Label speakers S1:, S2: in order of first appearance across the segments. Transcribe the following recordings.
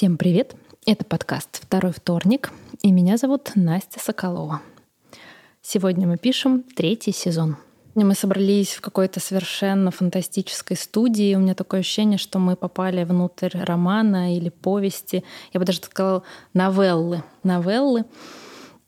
S1: Всем привет! Это подкаст «Второй вторник», и меня зовут Настя Соколова. Сегодня мы пишем третий сезон. Мы собрались в какой-то совершенно фантастической студии. У меня такое ощущение, что мы попали внутрь романа или повести. Я бы даже сказала новеллы. Новеллы.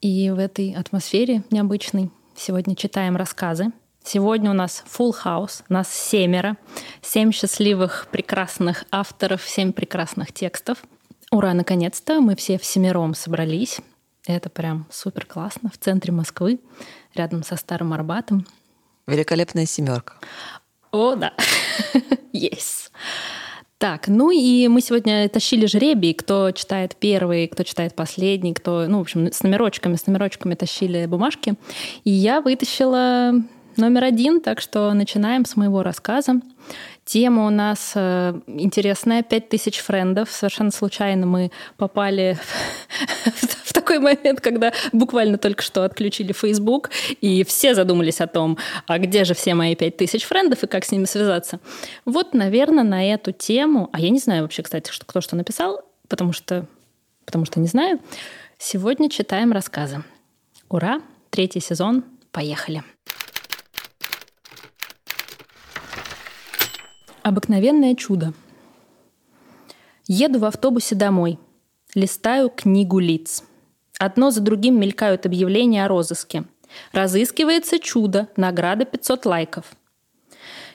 S1: И в этой атмосфере необычной сегодня читаем рассказы. Сегодня у нас full house, нас семеро, семь счастливых, прекрасных авторов, семь прекрасных текстов. Ура, наконец-то мы все всемиром собрались. Это прям супер классно в центре Москвы, рядом со Старым Арбатом.
S2: Великолепная семерка.
S1: О, да. Есть. Так, ну и мы сегодня тащили жребий, кто читает первый, кто читает последний, кто, ну, в общем, с номерочками, с номерочками тащили бумажки. И я вытащила номер один, так что начинаем с моего рассказа. Тема у нас э, интересная, пять тысяч френдов. Совершенно случайно мы попали в такой момент, когда буквально только что отключили Facebook, и все задумались о том, а где же все мои пять тысяч френдов и как с ними связаться. Вот, наверное, на эту тему, а я не знаю вообще, кстати, что, кто что написал, потому что, потому что не знаю, сегодня читаем рассказы. Ура! Третий сезон. Поехали! Обыкновенное чудо. Еду в автобусе домой. Листаю книгу лиц. Одно за другим мелькают объявления о розыске. Разыскивается чудо, награда 500 лайков.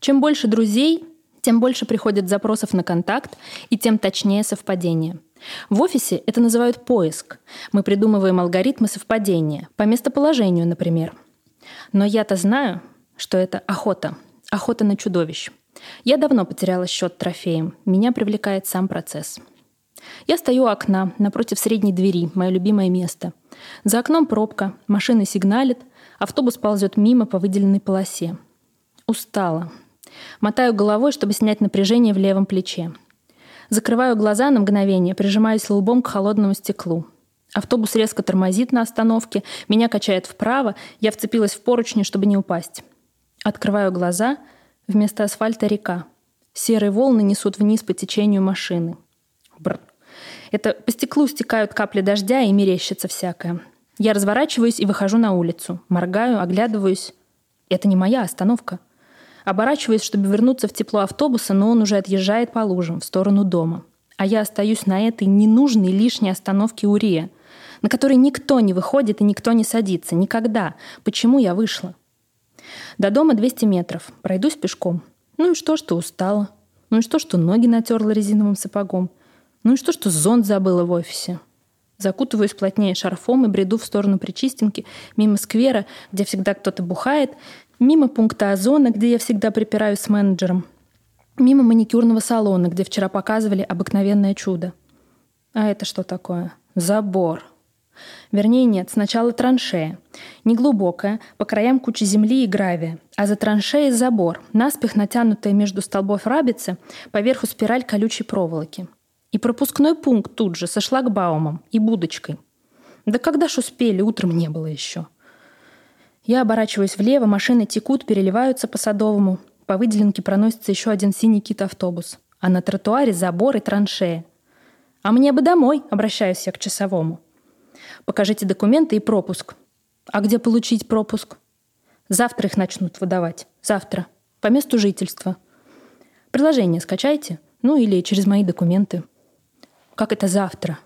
S1: Чем больше друзей, тем больше приходит запросов на контакт и тем точнее совпадение. В офисе это называют поиск. Мы придумываем алгоритмы совпадения, по местоположению, например. Но я-то знаю, что это охота. Охота на чудовищ. Я давно потеряла счет трофеям. Меня привлекает сам процесс. Я стою у окна, напротив средней двери, мое любимое место. За окном пробка, машина сигналит, автобус ползет мимо по выделенной полосе. Устала. Мотаю головой, чтобы снять напряжение в левом плече. Закрываю глаза на мгновение, прижимаюсь лбом к холодному стеклу. Автобус резко тормозит на остановке, меня качает вправо, я вцепилась в поручни, чтобы не упасть. Открываю глаза — Вместо асфальта река. Серые волны несут вниз по течению машины. Бр. Это по стеклу стекают капли дождя и мерещится всякое. Я разворачиваюсь и выхожу на улицу. Моргаю, оглядываюсь. Это не моя остановка. Оборачиваюсь, чтобы вернуться в тепло автобуса, но он уже отъезжает по лужам в сторону дома. А я остаюсь на этой ненужной лишней остановке Урия, на которой никто не выходит и никто не садится. Никогда. Почему я вышла? До дома 200 метров. Пройдусь пешком. Ну и что, что устала? Ну и что, что ноги натерла резиновым сапогом? Ну и что, что зонт забыла в офисе? Закутываюсь плотнее шарфом и бреду в сторону Причистенки, мимо сквера, где всегда кто-то бухает, мимо пункта озона, где я всегда припираюсь с менеджером, мимо маникюрного салона, где вчера показывали обыкновенное чудо. А это что такое? Забор. Вернее, нет, сначала траншея. Неглубокая, по краям куча земли и гравия, а за траншеей забор, наспех натянутая между столбов рабицы, поверху спираль колючей проволоки. И пропускной пункт тут же, со шлагбаумом и будочкой. Да когда ж успели, утром не было еще. Я оборачиваюсь влево, машины текут, переливаются по Садовому. По выделенке проносится еще один синий кит-автобус. А на тротуаре забор и траншея. «А мне бы домой», — обращаюсь я к часовому. Покажите документы и пропуск. А где получить пропуск? Завтра их начнут выдавать. Завтра. По месту жительства. Приложение скачайте. Ну или через мои документы. Как это завтра?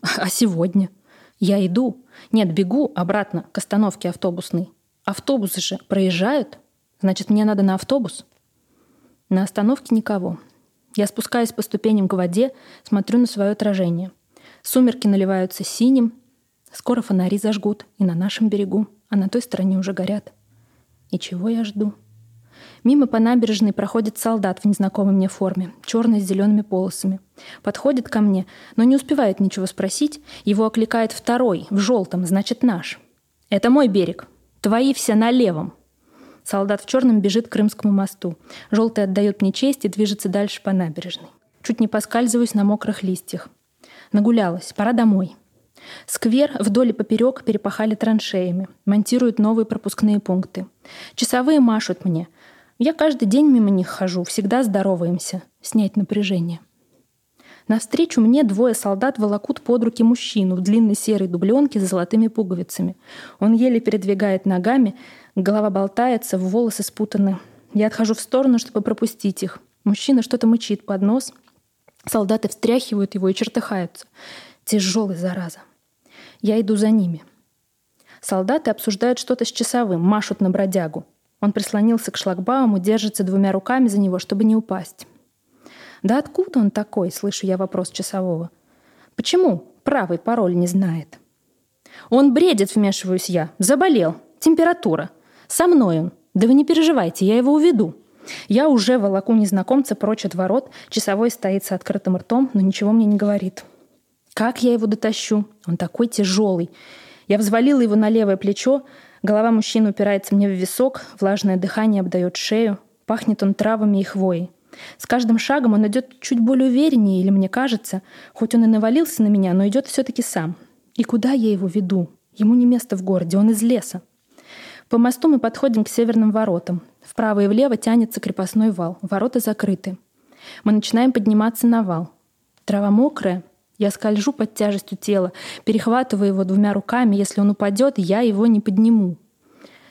S1: А сегодня? Я иду. Нет, бегу обратно к остановке автобусной. Автобусы же проезжают. Значит, мне надо на автобус. На остановке никого. Я спускаюсь по ступеням к воде, смотрю на свое отражение. Сумерки наливаются синим, Скоро фонари зажгут и на нашем берегу, а на той стороне уже горят. И чего я жду? Мимо по набережной проходит солдат в незнакомой мне форме, черный с зелеными полосами. Подходит ко мне, но не успевает ничего спросить. Его окликает второй, в желтом, значит наш. «Это мой берег. Твои все на левом». Солдат в черном бежит к Крымскому мосту. Желтый отдает мне честь и движется дальше по набережной. Чуть не поскальзываюсь на мокрых листьях. Нагулялась, пора домой. Сквер вдоль и поперек перепахали траншеями, монтируют новые пропускные пункты. Часовые машут мне. Я каждый день мимо них хожу, всегда здороваемся. Снять напряжение. Навстречу мне двое солдат волокут под руки мужчину в длинной серой дубленке с золотыми пуговицами. Он еле передвигает ногами, голова болтается, волосы спутаны. Я отхожу в сторону, чтобы пропустить их. Мужчина что-то мычит под нос. Солдаты встряхивают его и чертыхаются. Тяжелый, зараза. Я иду за ними. Солдаты обсуждают что-то с часовым, машут на бродягу. Он прислонился к шлагбауму, держится двумя руками за него, чтобы не упасть. «Да откуда он такой?» — слышу я вопрос часового. «Почему правый пароль не знает?» «Он бредит», — вмешиваюсь я. «Заболел. Температура. Со мной он. Да вы не переживайте, я его уведу». Я уже волоку незнакомца прочь от ворот. Часовой стоит с открытым ртом, но ничего мне не говорит. Как я его дотащу? Он такой тяжелый. Я взвалила его на левое плечо. Голова мужчины упирается мне в висок. Влажное дыхание обдает шею. Пахнет он травами и хвоей. С каждым шагом он идет чуть более увереннее, или мне кажется, хоть он и навалился на меня, но идет все-таки сам. И куда я его веду? Ему не место в городе, он из леса. По мосту мы подходим к северным воротам. Вправо и влево тянется крепостной вал. Ворота закрыты. Мы начинаем подниматься на вал. Трава мокрая. Я скольжу под тяжестью тела, перехватываю его двумя руками. Если он упадет, я его не подниму.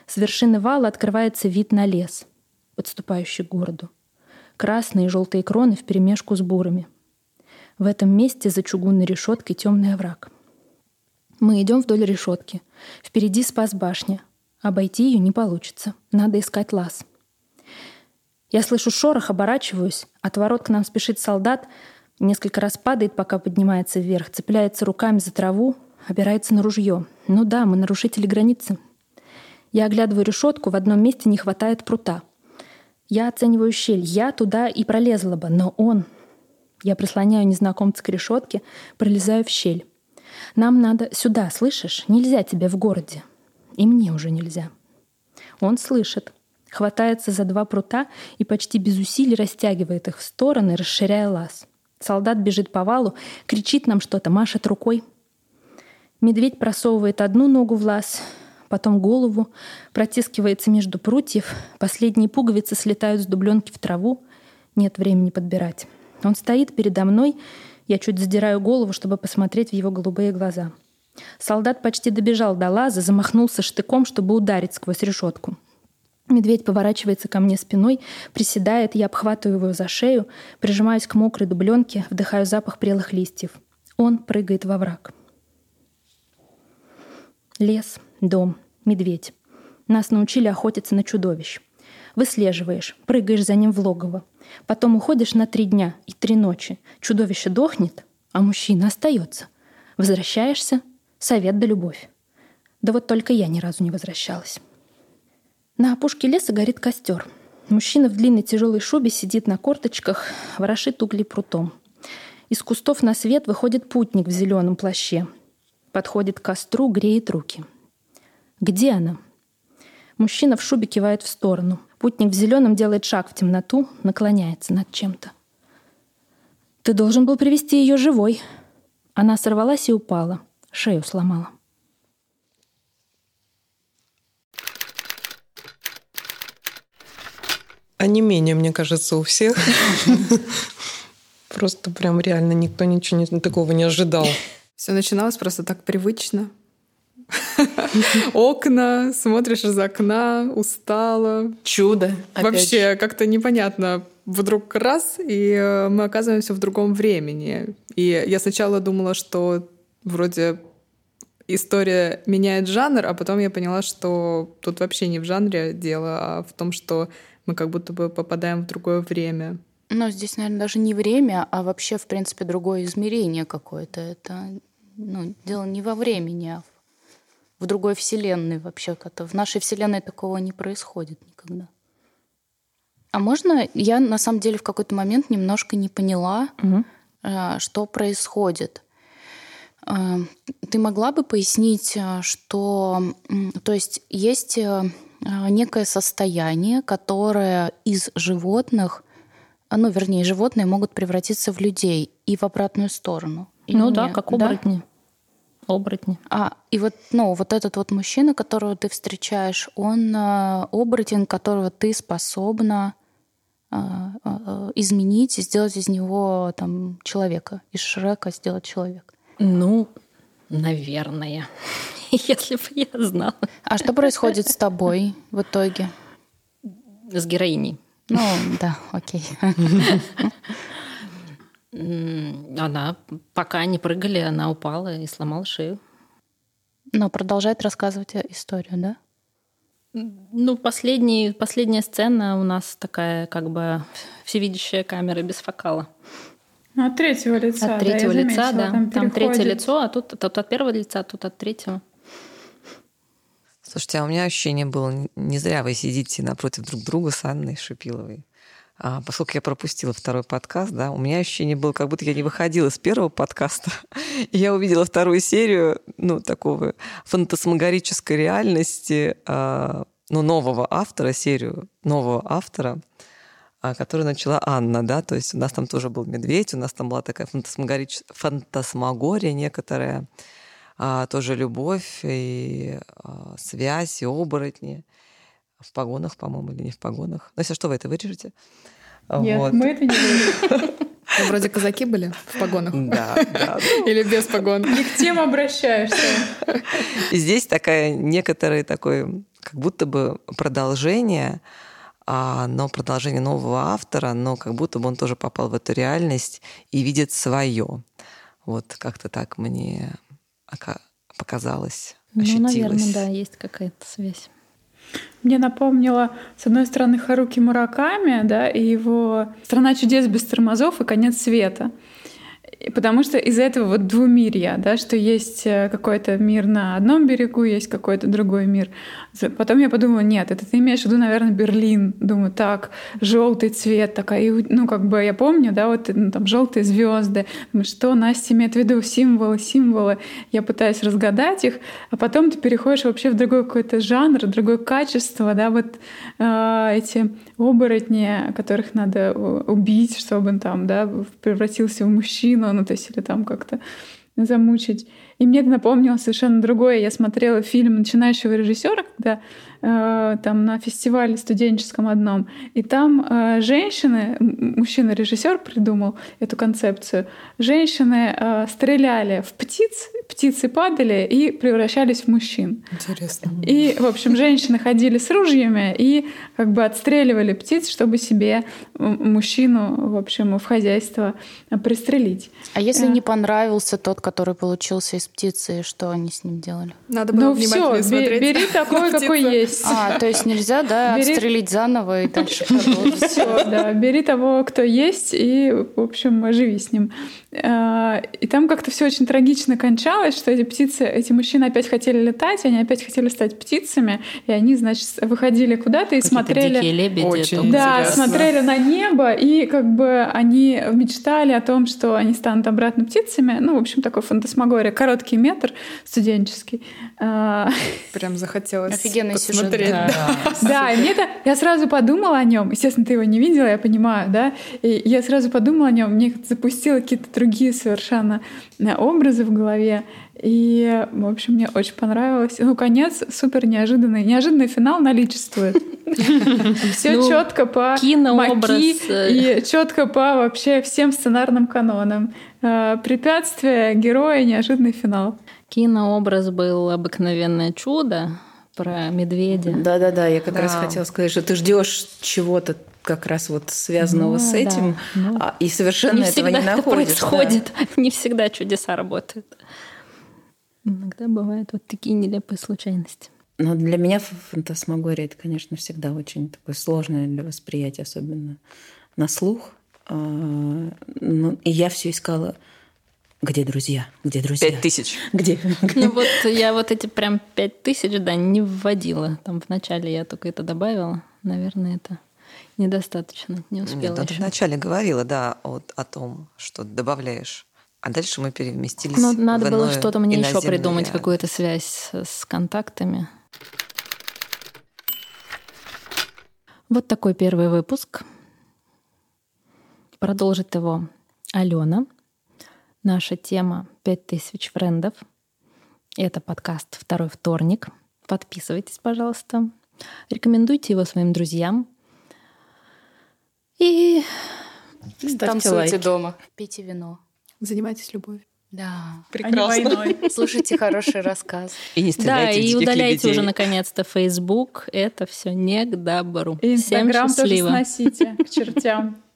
S1: С вершины вала открывается вид на лес, подступающий к городу красные и желтые кроны вперемешку с бурами. В этом месте за чугунной решеткой темный овраг. Мы идем вдоль решетки. Впереди спас башня. Обойти ее не получится. Надо искать лаз. Я слышу шорох, оборачиваюсь. От ворот к нам спешит солдат. Несколько раз падает, пока поднимается вверх. Цепляется руками за траву. Опирается на ружье. Ну да, мы нарушители границы. Я оглядываю решетку. В одном месте не хватает прута. Я оцениваю щель. Я туда и пролезла бы, но он... Я прислоняю незнакомца к решетке, пролезаю в щель. Нам надо сюда, слышишь? Нельзя тебе в городе. И мне уже нельзя. Он слышит, хватается за два прута и почти без усилий растягивает их в стороны, расширяя лаз. Солдат бежит по валу, кричит нам что-то, машет рукой. Медведь просовывает одну ногу в лаз, потом голову, протискивается между прутьев, последние пуговицы слетают с дубленки в траву, нет времени подбирать. Он стоит передо мной, я чуть задираю голову, чтобы посмотреть в его голубые глаза. Солдат почти добежал до лаза, замахнулся штыком, чтобы ударить сквозь решетку. Медведь поворачивается ко мне спиной, приседает, я обхватываю его за шею, прижимаюсь к мокрой дубленке, вдыхаю запах прелых листьев. Он прыгает во враг. Лес, дом, медведь. Нас научили охотиться на чудовищ. Выслеживаешь, прыгаешь за ним в логово. Потом уходишь на три дня и три ночи. Чудовище дохнет, а мужчина остается. Возвращаешься, совет да любовь. Да вот только я ни разу не возвращалась. На опушке леса горит костер. Мужчина в длинной тяжелой шубе сидит на корточках, ворошит угли прутом. Из кустов на свет выходит путник в зеленом плаще. Подходит к костру, греет руки. Где она? Мужчина в шубе кивает в сторону. Путник в зеленом делает шаг в темноту, наклоняется над чем-то. Ты должен был привести ее живой. Она сорвалась и упала. Шею сломала.
S3: А не менее, мне кажется, у всех. Просто прям реально никто ничего такого не ожидал.
S4: Все начиналось просто так привычно. Окна, смотришь из окна, устала.
S2: Чудо.
S4: Вообще как-то непонятно. Вдруг раз, и э, мы оказываемся в другом времени. И я сначала думала, что вроде история меняет жанр, а потом я поняла, что тут вообще не в жанре дело, а в том, что мы как будто бы попадаем в другое время.
S5: Но здесь, наверное, даже не время, а вообще, в принципе, другое измерение какое-то. Это ну, дело не во времени, а в другой вселенной вообще. -то. В нашей вселенной такого не происходит никогда. А можно я на самом деле в какой-то момент немножко не поняла, угу. что происходит? Э, ты могла бы пояснить, э, что, то есть есть некое состояние, которое из животных, ну, вернее, животные могут превратиться в людей и в обратную сторону.
S1: Ну да, как оборотни. Да? Оборотни.
S5: А, и вот, ну, вот этот вот мужчина, которого ты встречаешь, он э, оборотень, которого ты способна а, а, изменить и сделать из него там человека, из Шрека сделать человека?
S1: Ну, наверное, если бы я знала.
S5: А что происходит с тобой в итоге?
S1: С героиней.
S5: Ну, да, окей.
S1: Она, пока они прыгали, она упала и сломала шею.
S5: Но продолжает рассказывать историю, да?
S1: Ну, последний, последняя сцена у нас такая, как бы, всевидящая камера без фокала.
S6: От третьего лица.
S1: От третьего
S6: да,
S1: лица,
S6: заметила,
S1: да.
S6: Там,
S1: там третье лицо, а тут, тут от первого лица, а тут от третьего.
S2: Слушайте, а у меня ощущение было, не зря вы сидите напротив друг друга с Анной Шипиловой. А, поскольку я пропустила второй подкаст, да, у меня ощущение было, как будто я не выходила с первого подкаста, и я увидела вторую серию, ну, такого фантасмагорической реальности, а, ну, нового автора, серию нового автора, которую начала Анна, да, то есть у нас там тоже был медведь, у нас там была такая фантасмагорич... фантасмагория некоторая, а, тоже любовь и а, связь, и оборотни. В погонах, по-моему, или не в погонах. Но если что, вы это вырежете.
S6: Нет,
S2: Вот.
S6: мы это не говорим.
S4: Ну, Вроде казаки были в погонах.
S2: Да, да.
S4: Или без погон.
S6: Не к тем обращаешься.
S2: И здесь такая некоторое такое, как будто бы продолжение, а, но продолжение нового автора, но как будто бы он тоже попал в эту реальность и видит свое. Вот как-то так мне ока- показалось,
S1: Ну,
S2: ощутилось.
S1: наверное, да, есть какая-то связь.
S6: Мне напомнило, с одной стороны, Харуки Мураками, да, и его «Страна чудес без тормозов» и «Конец света». Потому что из-за этого вот двумирья, да, что есть э, какой-то мир на одном берегу, есть какой-то другой мир. Потом я подумала, нет, это ты имеешь в виду, наверное, Берлин. Думаю, так, желтый цвет такая. Ну, как бы я помню, да, вот ну, там желтые звезды. Что Настя имеет в виду символы, символы. Я пытаюсь разгадать их, а потом ты переходишь вообще в другой какой-то жанр, другое качество, да, вот э, эти оборотни, которых надо э, убить, чтобы он там, да, превратился в мужчину, ну, то есть или там как-то замучить. И мне это напомнило совершенно другое. Я смотрела фильм начинающего режиссера, когда э, там на фестивале студенческом одном, и там э, женщины, мужчина-режиссер придумал эту концепцию, женщины э, стреляли в птиц, птицы падали и превращались в мужчин.
S4: Интересно.
S6: И, в общем, женщины ходили с ружьями и как бы отстреливали птиц, чтобы себе мужчину, в общем, в хозяйство пристрелить.
S5: А если не понравился тот, который получился из птицы, что они с ним делали?
S4: Надо было
S6: Ну все,
S4: внимательнее смотреть.
S6: бери такой, какой
S4: птицу.
S6: Есть.
S5: А, то есть нельзя, да,
S6: Бери-
S5: отстрелить заново и дальше продолжить.
S6: Все, да, бери того, кто есть, и, в общем, живи с ним. А, И там как-то все очень трагично кончалось, что эти птицы, эти мужчины опять хотели летать, они опять хотели стать птицами, и они, значит, выходили куда-то и
S1: Какие-то
S6: смотрели.
S1: дикие лебеди.
S4: Очень
S6: Да,
S4: Интересно.
S6: смотрели на небо, и как бы они мечтали о том, что они станут обратно птицами. Ну, в общем, такой фантасмагория. Короткий метр студенческий. А,
S4: Прям захотелось
S5: Офигенный сюжет,
S4: посмотреть.
S5: да.
S6: Да, и мне это... Я сразу подумала о нем. Естественно, ты его не видела, я понимаю, да? И я сразу подумала о нем. Мне запустило какие-то другие совершенно э, образы в голове. И, в общем, мне очень понравилось. Ну, конец супер неожиданный. Неожиданный финал наличествует. Все
S1: Ну,
S6: четко по Маки
S1: э.
S6: и четко по вообще всем сценарным канонам. Э, Препятствие, героя, неожиданный финал.
S1: Кинообраз был «Обыкновенное чудо» про медведя.
S7: Да-да-да, я как раз
S2: Да.
S7: хотела сказать, что ты ждешь чего-то как раз вот связанного
S1: Ну,
S7: с
S1: да.
S7: этим,
S1: Ну,
S7: а, и совершенно
S1: не
S7: этого не
S1: это
S7: находишь. да.
S1: происходит. Не всегда чудеса работают. Иногда бывают вот такие нелепые случайности.
S7: Но для меня фантасмагория это, конечно, всегда очень такое сложное для восприятия, особенно на слух. А, ну, и я все искала, где друзья, где друзья,
S2: Пять тысяч.
S7: где,
S1: Ну вот я вот эти прям пять тысяч, да, не вводила. Там вначале я только это добавила. Наверное, это недостаточно. Не успела
S2: Нет, ты
S1: еще.
S2: вначале говорила, да, вот о том, что добавляешь. А дальше мы переместились
S1: Ну, надо
S2: в
S1: было что-то мне еще придумать,
S2: реалии.
S1: какую-то связь с контактами. Вот такой первый выпуск. Продолжит его Алена. Наша тема «5000 френдов». Это подкаст «Второй вторник». Подписывайтесь, пожалуйста. Рекомендуйте его своим друзьям. И
S7: Ставьте
S5: Танцуйте
S7: лайки.
S5: дома. Пейте вино.
S4: Занимайтесь любовью.
S5: Да.
S6: А не войной.
S5: Слушайте хороший рассказ.
S2: И не
S1: да, и удаляйте
S2: лебедей.
S1: уже наконец-то Facebook. Это все не к добру.
S6: И
S1: Всем
S6: Инстаграм тоже сносите к чертям.